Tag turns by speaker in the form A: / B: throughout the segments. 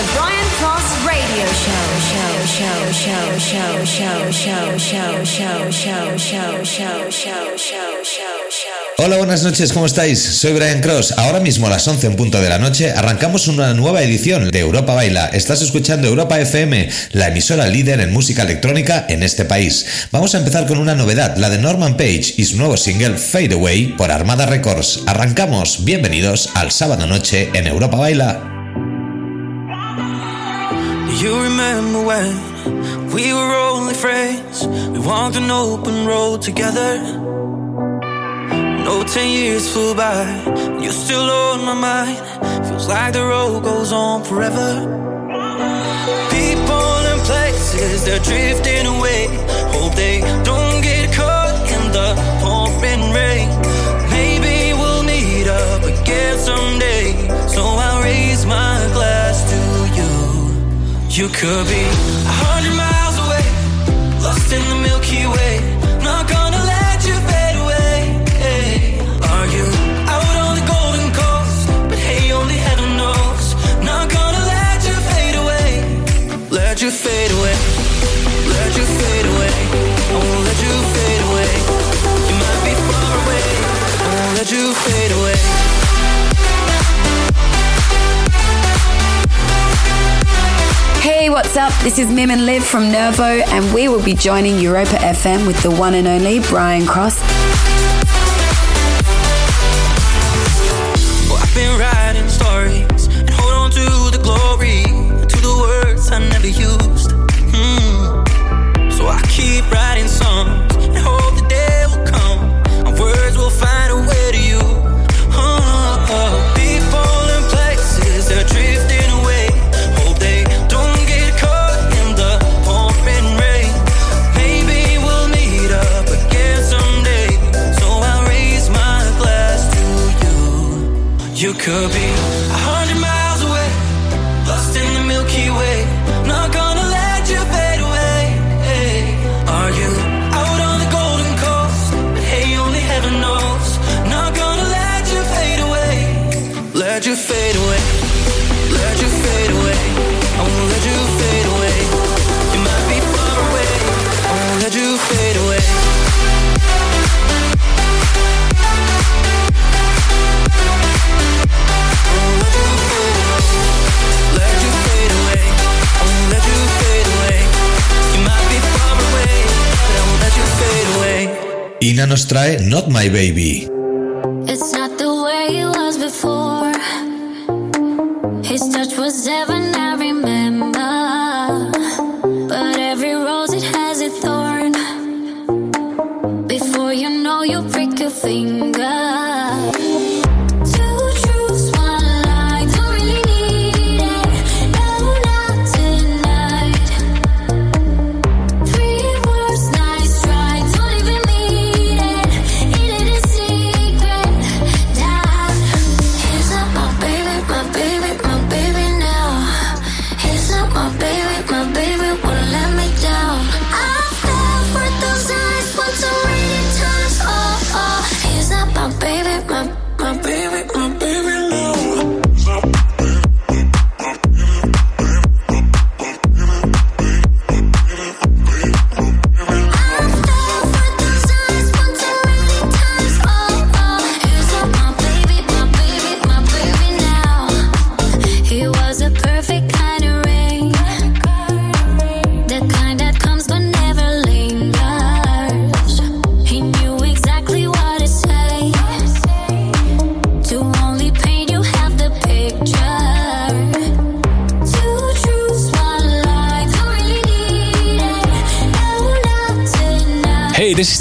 A: The Brian Cross Radio Show.
B: Hola, buenas noches, ¿cómo estáis? Soy Brian Cross. Ahora mismo a las 11 en punto de la noche arrancamos una nueva edición de Europa Baila. Estás escuchando Europa FM, la emisora líder en música electrónica en este país. Vamos a empezar con una novedad, la de Norman Page y su nuevo single Fade Away por Armada Records. Arrancamos, bienvenidos al sábado noche en Europa Baila.
C: You remember when we were only friends? We walked an open road together. No, ten years flew by, you're still on my mind. Feels like the road goes on forever. People and places, they're drifting away. Hope they don't get caught in the pouring rain. Maybe we'll meet up again someday. So I'll You could be a hundred miles away, lost in the Milky Way. Not gonna let you fade away. Are you out on the golden coast? But hey, only heaven knows. Not gonna let you fade away. Let you fade away, let you fade away. I won't let you fade away. You might be far away. I won't let you fade away.
D: What's up? This is Mim and Liv from Nervo, and we will be joining Europa FM with the one and only Brian Cross.
C: Well, I've been writing stories and hold on to the glory I never used. Mm. So I keep writing songs 可比
B: Ina nos trae Not My Baby.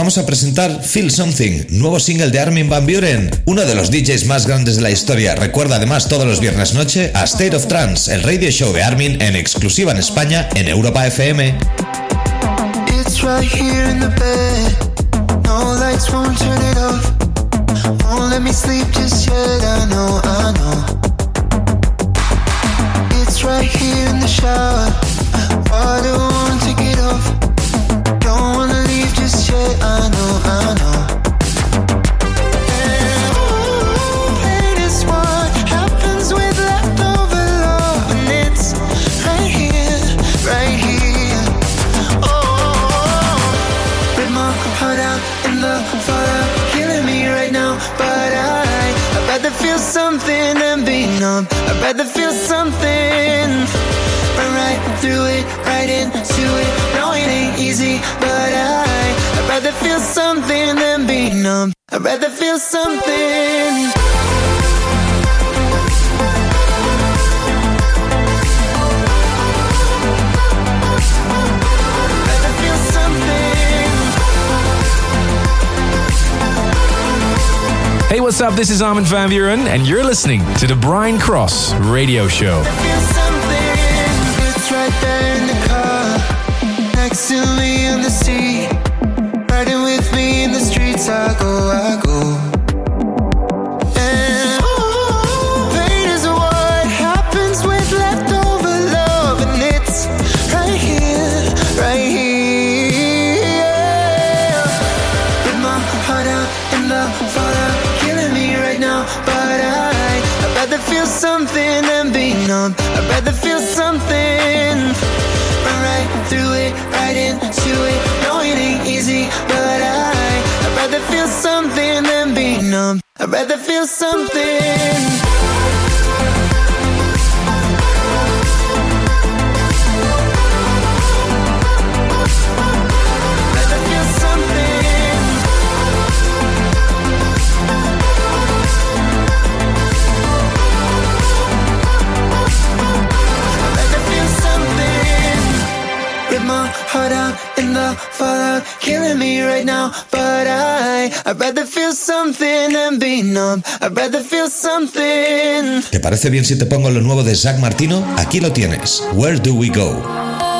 E: Vamos a presentar Feel Something, nuevo single de Armin Van Buren, uno de los DJs más grandes de la historia. Recuerda además todos los viernes noche a State of Trance, el radio show de Armin en exclusiva en España en Europa FM.
F: It's right here in the bed. No lights won't turn it off. Let me sleep just yet. I know, I know. It's right here in the shower. Take it off. Through it, right into it. No, it ain't easy, but I, rather feel something than be numb. I'd rather feel something. Rather feel something.
G: Hey, what's up? This is Armin van Buuren, and you're listening to the Brian Cross Radio Show.
F: It's right there in the car, next to me on the seat, rather feel something. Killing me right now. But I, I'd rather feel something than be numb. I'd rather feel something.
E: ¿Te parece bien si te pongo lo nuevo de Zach Martino? Aquí lo tienes. Where do we go?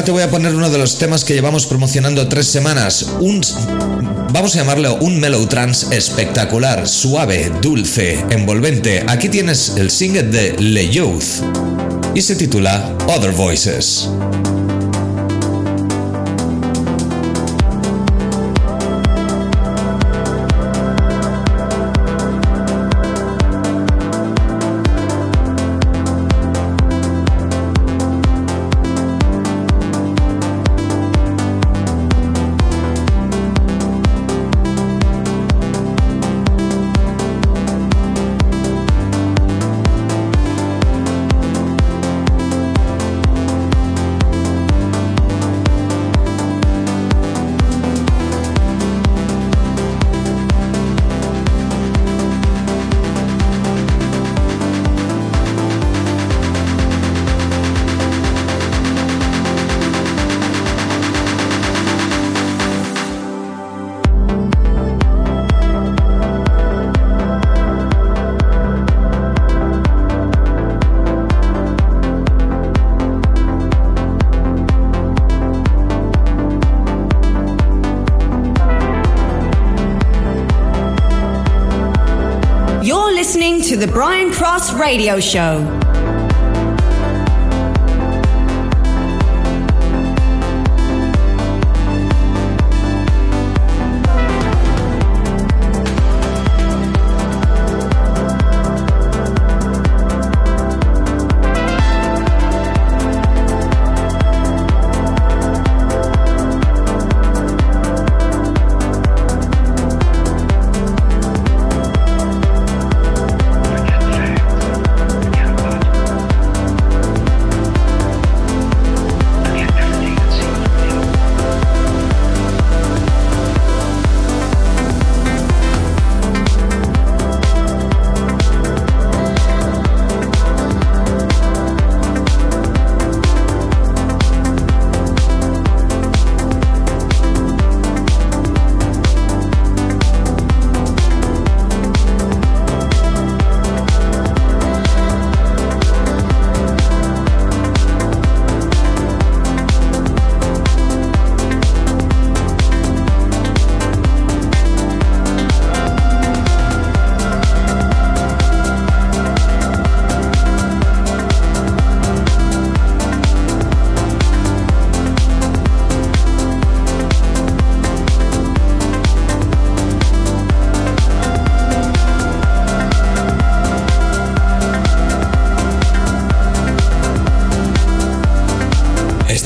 H: Ahora te voy a poner uno de los temas que llevamos promocionando tres semanas. Vamos a llamarlo un mellow trance espectacular, suave, dulce, envolvente. Aquí tienes el single de Le Youth y se titula Other Voices.
I: The Brian Cross Radio Show.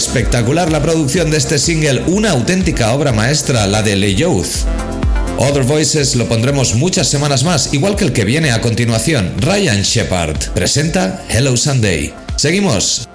I: Espectacular la producción de este single, una auténtica obra maestra, la de Le Youth. Other Voices lo pondremos muchas semanas más, igual que el que viene a continuación, Ryan Shepard. Presenta Hello Sunday. Seguimos.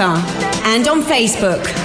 E: And on Facebook.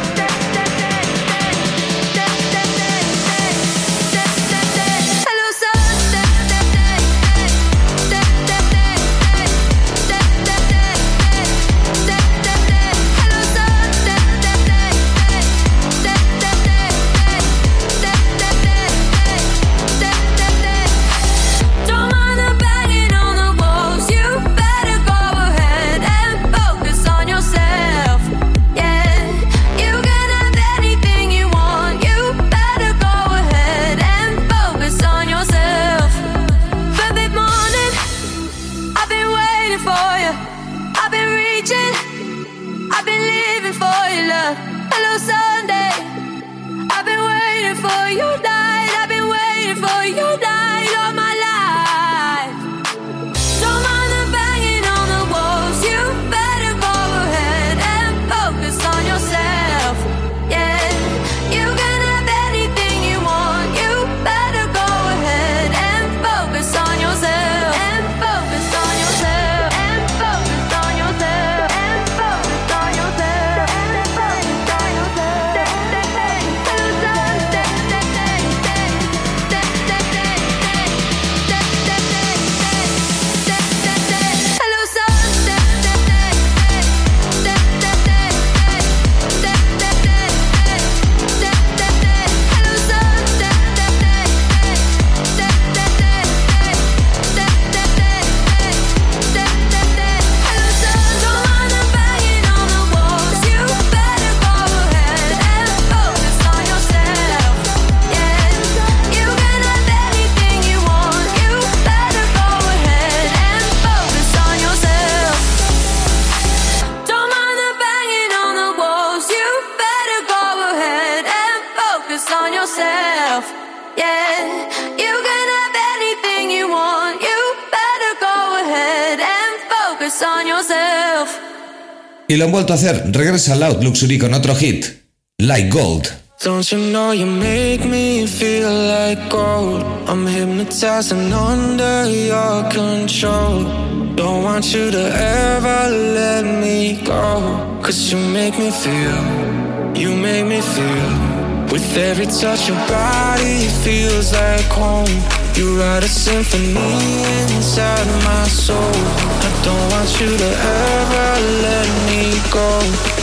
H: Y lo han vuelto a hacer. Regresa Loud Luxury con otro hit. Like Gold.
J: Don't you know you make me feel like gold? I'm hypnotized and under your control. Don't want you to ever let me go. Cause you make me feel, you make me feel. With every touch, your body feels like home. You write a symphony inside my soul. I don't want you to ever let me go.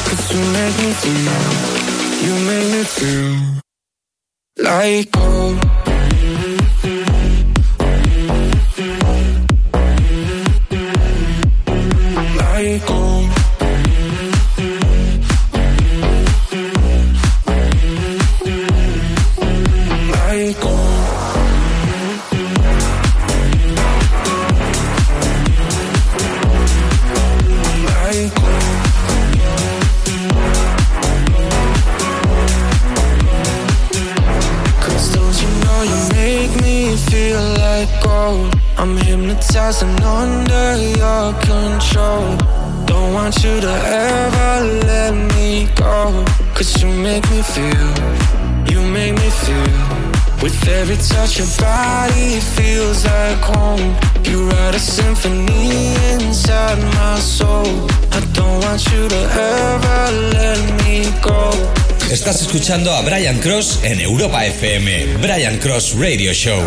J: Cause you make me feel. You make me feel like gold. And under your control. Don't want you to ever let me go. Cause you make me feel, you make me feel. With every touch, your body feels like home. You write a symphony inside my soul. I don't want you to ever let me go.
H: Estás escuchando a Brian Cross en Europa FM. Brian Cross Radio Show.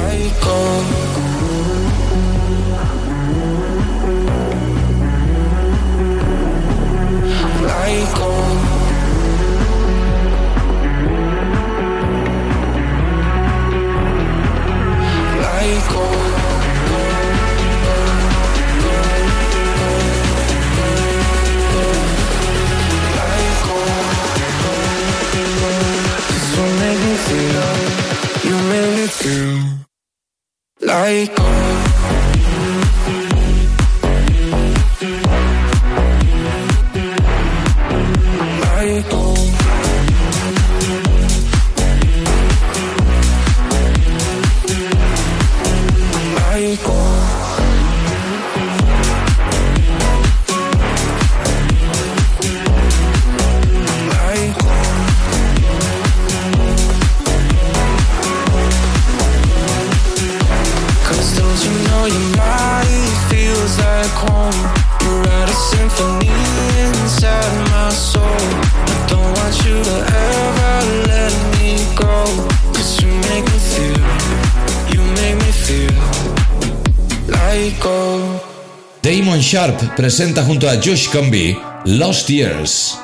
J: Like
H: Sharp presenta junto a Josh Comby Lost Years.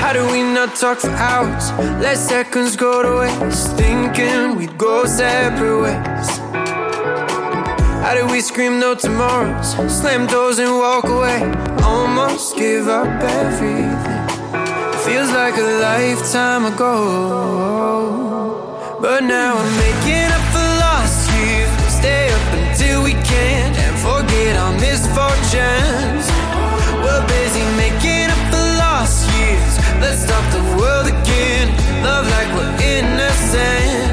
K: How do we not talk for hours? Let seconds go to waste. Thinking we'd go separate ways. How do we scream no tomorrows? Slam doors and walk away. Almost give up everything. Feels like a lifetime ago. But now I'm making forget our misfortunes. We're busy making up for lost years. Let's stop the world again. Love like we're innocent.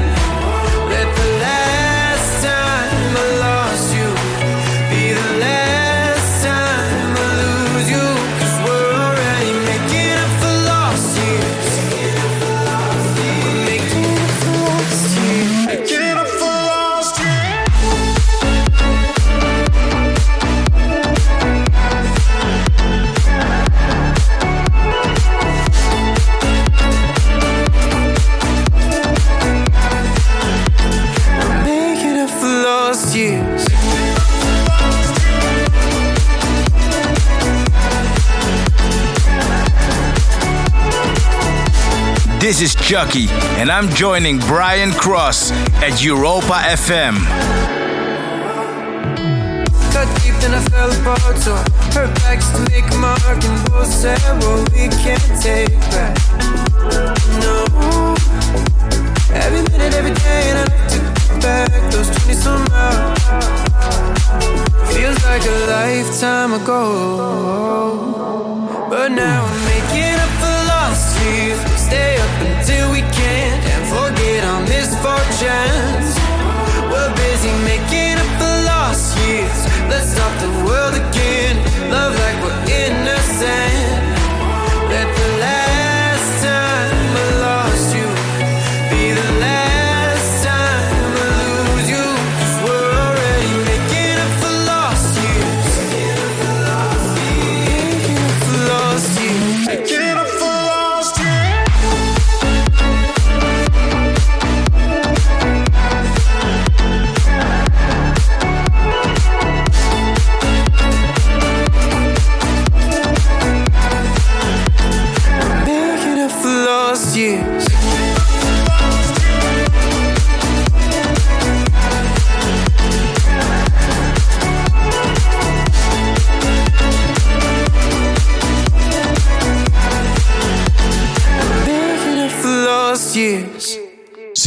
L: Chucky, and I'm joining Brian Cross at Europa FM.
K: Cut deep, then I fell apart. So her back's to make a mark, and both said, "Well, we can't take back." No. Every minute, every day, and I look to get back those twenty some hours. Feels like a lifetime ago. But now I'm making up We stay up until we can't and forget our misfortunes.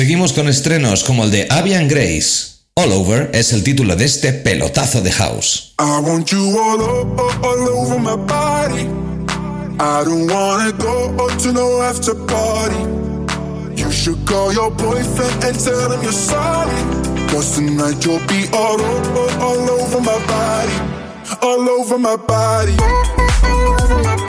H: Seguimos con estrenos como el de Avian Grace. All Over es el título de este pelotazo de house.
M: I want you all, all over my body. I don't wanna go to no after party. You should call your boyfriend and tell him you're sorry. Cause tonight you'll be all, o- all over my body. All over my body. all over my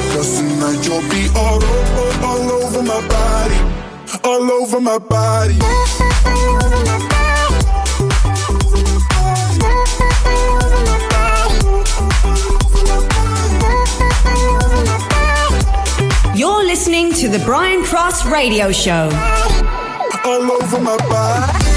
M: Cause tonight you'll be all over, all over my body, all over my body.
E: You're listening to the Brian Cross Radio Show.
M: All over my body.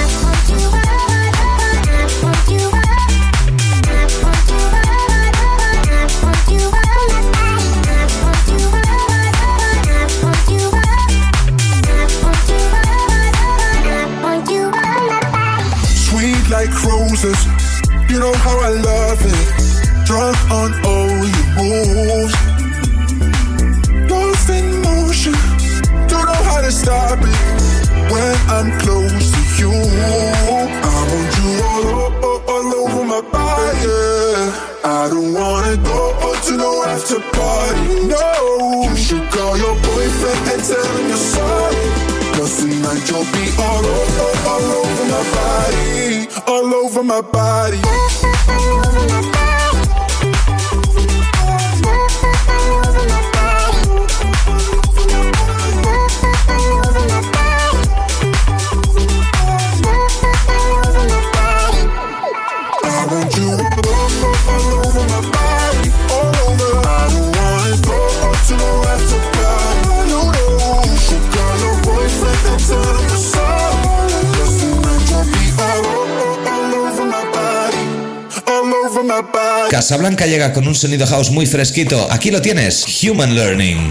N: Casablanca llega con un sonido house muy fresquito. Aquí lo tienes, Human Learning.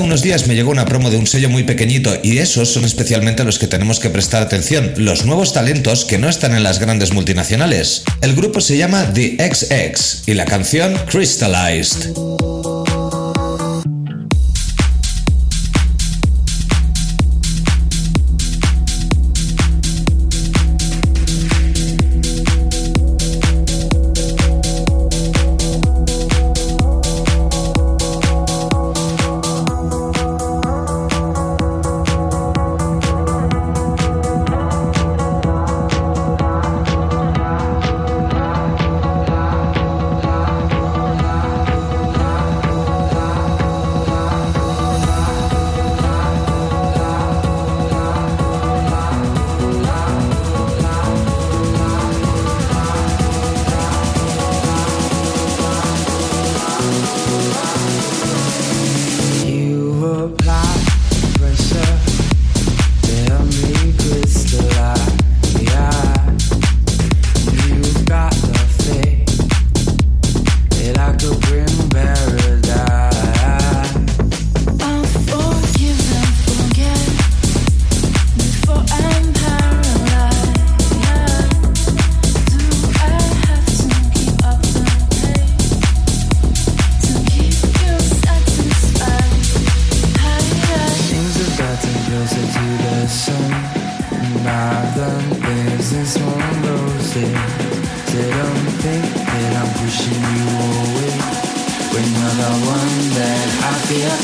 H: Hace unos días me llegó una promo de un sello muy pequeñito y esos son especialmente los que tenemos que prestar atención, los nuevos talentos que no están en las grandes multinacionales. El grupo se llama The XX y la canción Crystallized.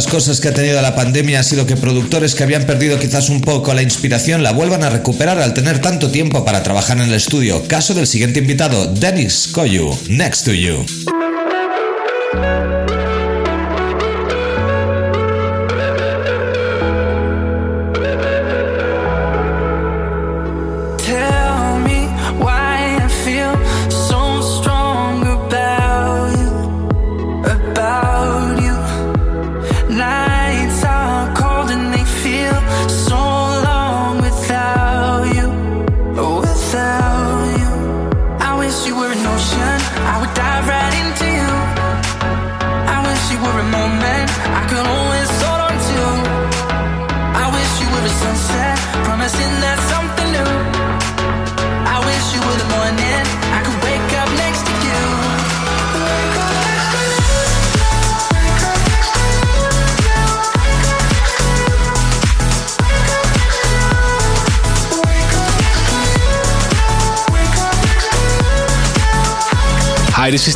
H: Las cosas que ha tenido la pandemia ha sido que productores que habían perdido quizás un poco la inspiración la vuelvan a recuperar al tener tanto tiempo para trabajar en el estudio. Caso del siguiente invitado, Dennis Koyu, Next to You.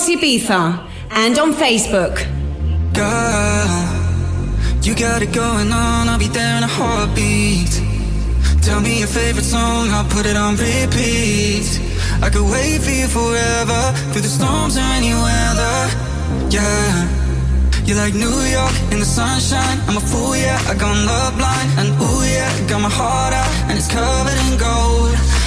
A: Cross Ibiza and on Facebook.
O: Girl, you got it going on, I'll be there in a heartbeat. Tell me your favorite song, I'll put it on repeat. I could wait for you forever, through the storms or any weather. Yeah. You're like New York in the sunshine. I'm a fool, yeah. I got love blind, and ooh, yeah. Got my heart out, and it's covered in gold.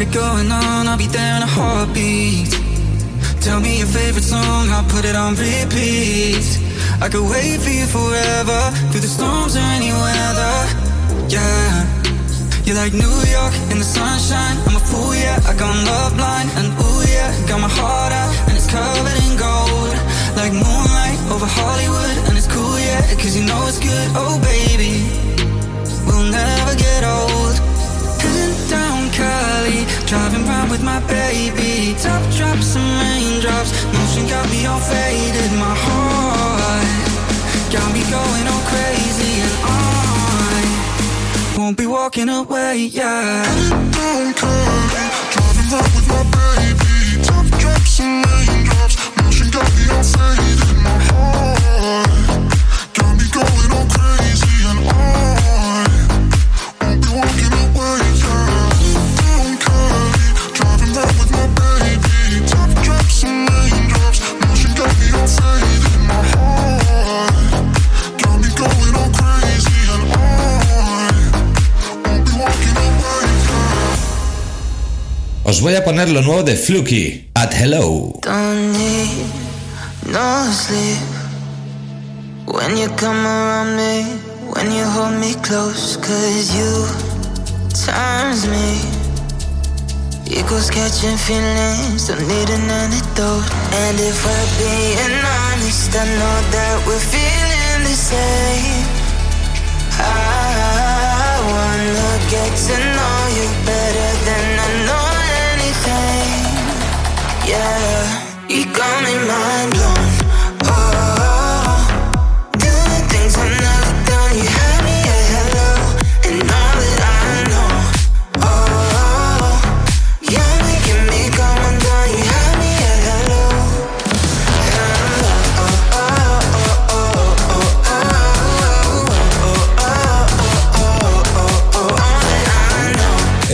O: got it going on, I'll be there in a heartbeat. Tell me your favorite song, I'll put it on repeat. I could wait for you forever, through the storms or any weather. Yeah. You're like New York in the sunshine. I'm a fool, yeah. I got love blind, and ooh, yeah. Got my heart out, and it's covered in gold. Like moonlight over Hollywood, and it's cool, yeah. Cause you know it's good, oh baby. We'll never get old. Driving round with my baby. Top drops and raindrops, motion got me all faded. My heart got me going all crazy, and I won't be walking away, yeah.
H: Os voy a poner lo nuevo de Fluky, At Hello.
O: Don't need no sleep
P: When you come around me, when you hold me close, cause you times me. Equals catching feelings, don't need an antidote. And if we're being honest, I know that we're feeling the same. I wanna get to know you better Yeah, you got me mind blown.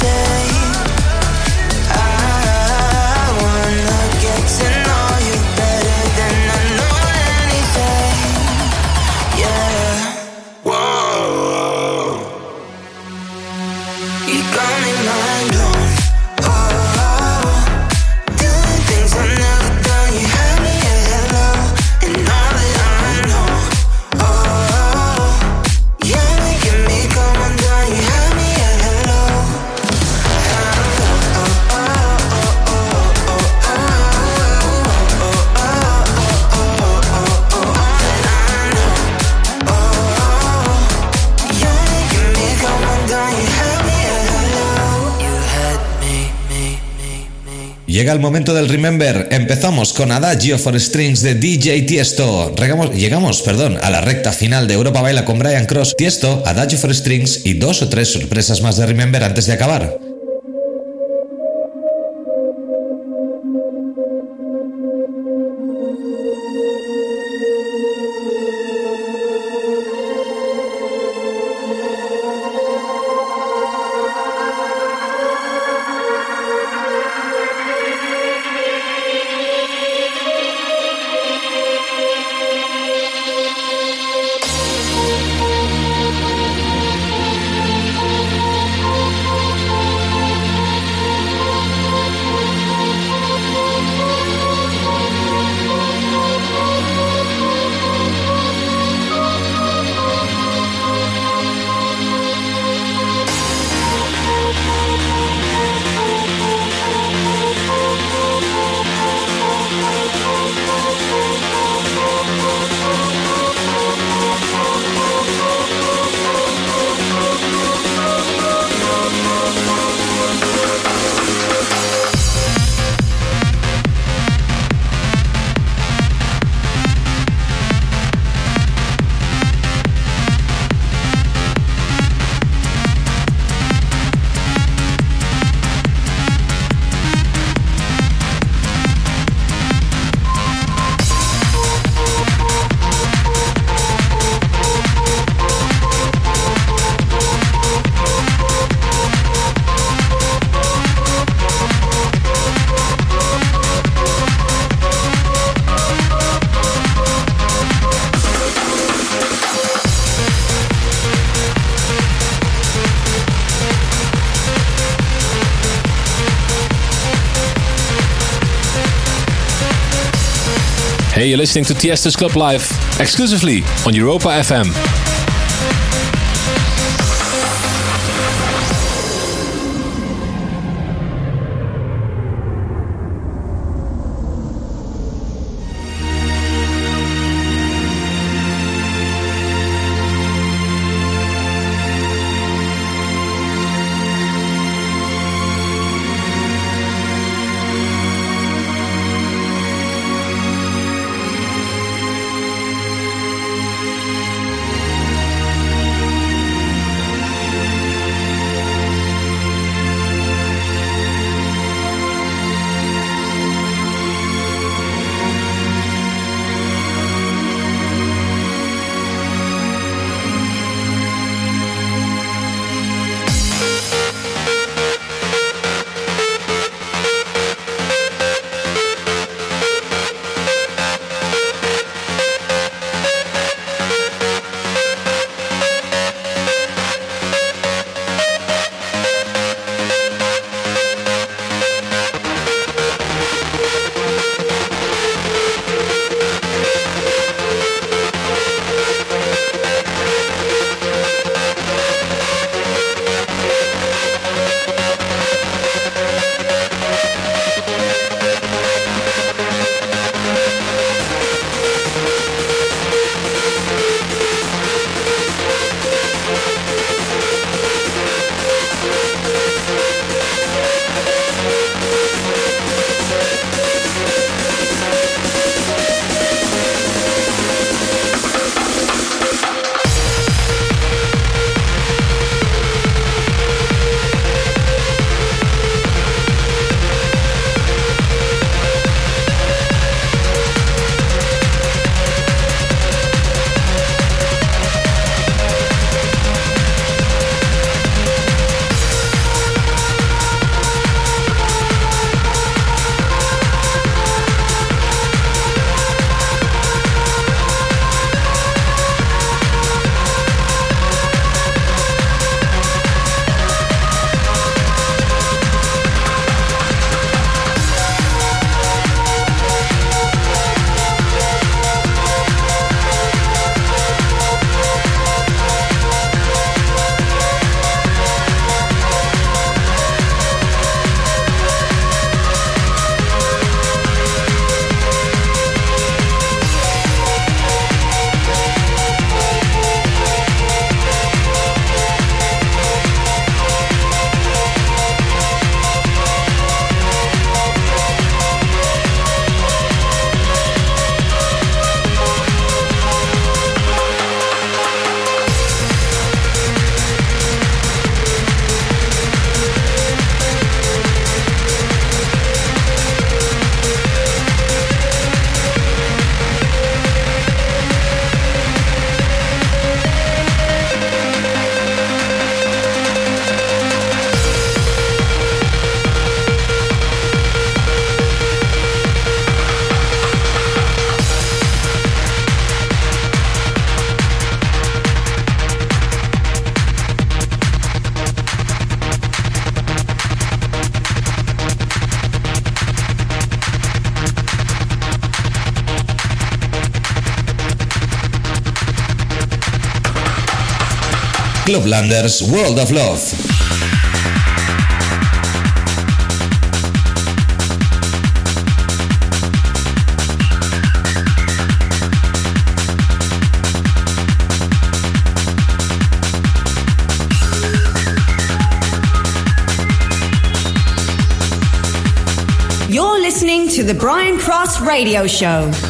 P: feeling
H: Llega el momento del Remember. Empezamos con Adagio for Strings de DJ Tiesto. Llegamos, perdón, a la recta final de Europa Baila con Brian Cross, Tiesto, Adagio for Strings y dos o tres sorpresas más de Remember antes de acabar.
B: Hey, you're listening to Tiesto's Club Live exclusively on Europa FM.
H: Clublanders World of Love.
A: You're listening to the Brian Cross Radio Show.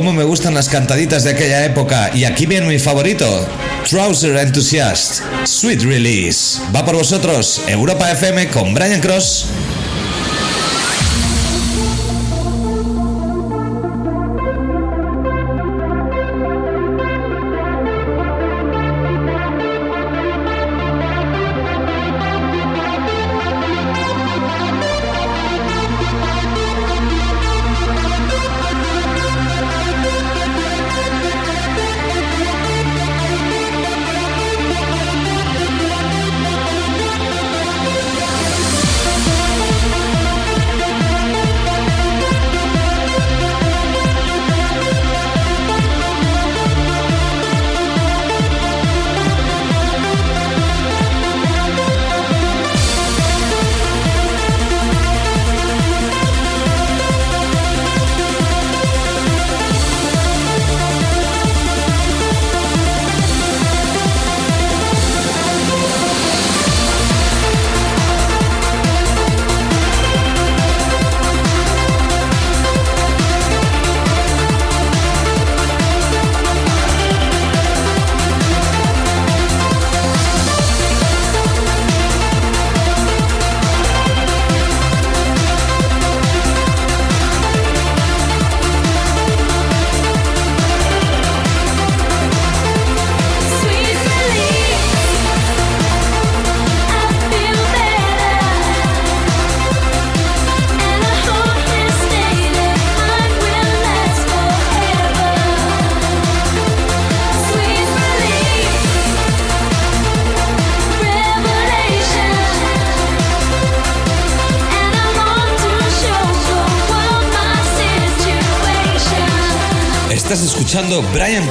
E: Cómo me gustan las cantaditas de aquella época. Y aquí viene mi favorito, Trouser Enthusiast, Sweet Release. Va por vosotros, Europa FM con Brian Cross.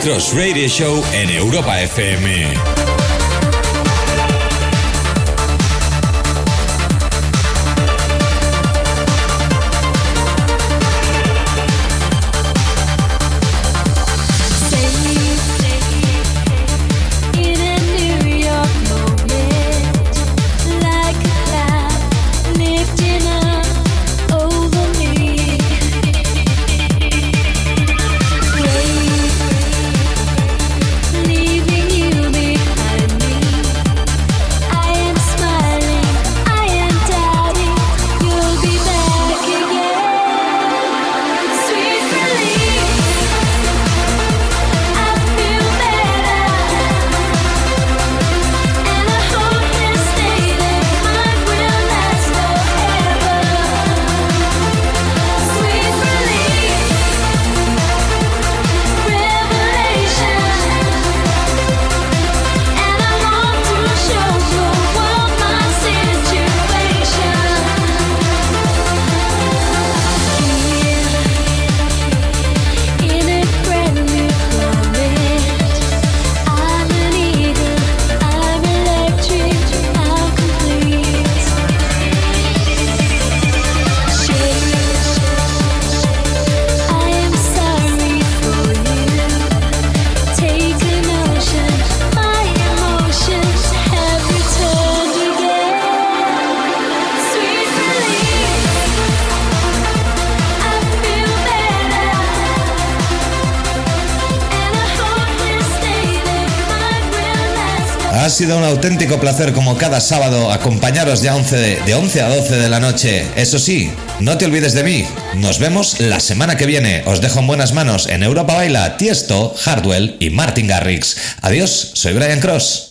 E: Cross Radio Show en Europa FM. Auténtico placer como cada sábado acompañaros de 11 de, de 11 a 12 de la noche. Eso sí, no te olvides de mí. Nos vemos la semana que viene. Os dejo en buenas manos en Europa Baila, Tiesto, Hardwell y Martin Garrix. Adiós, soy Brian Cross.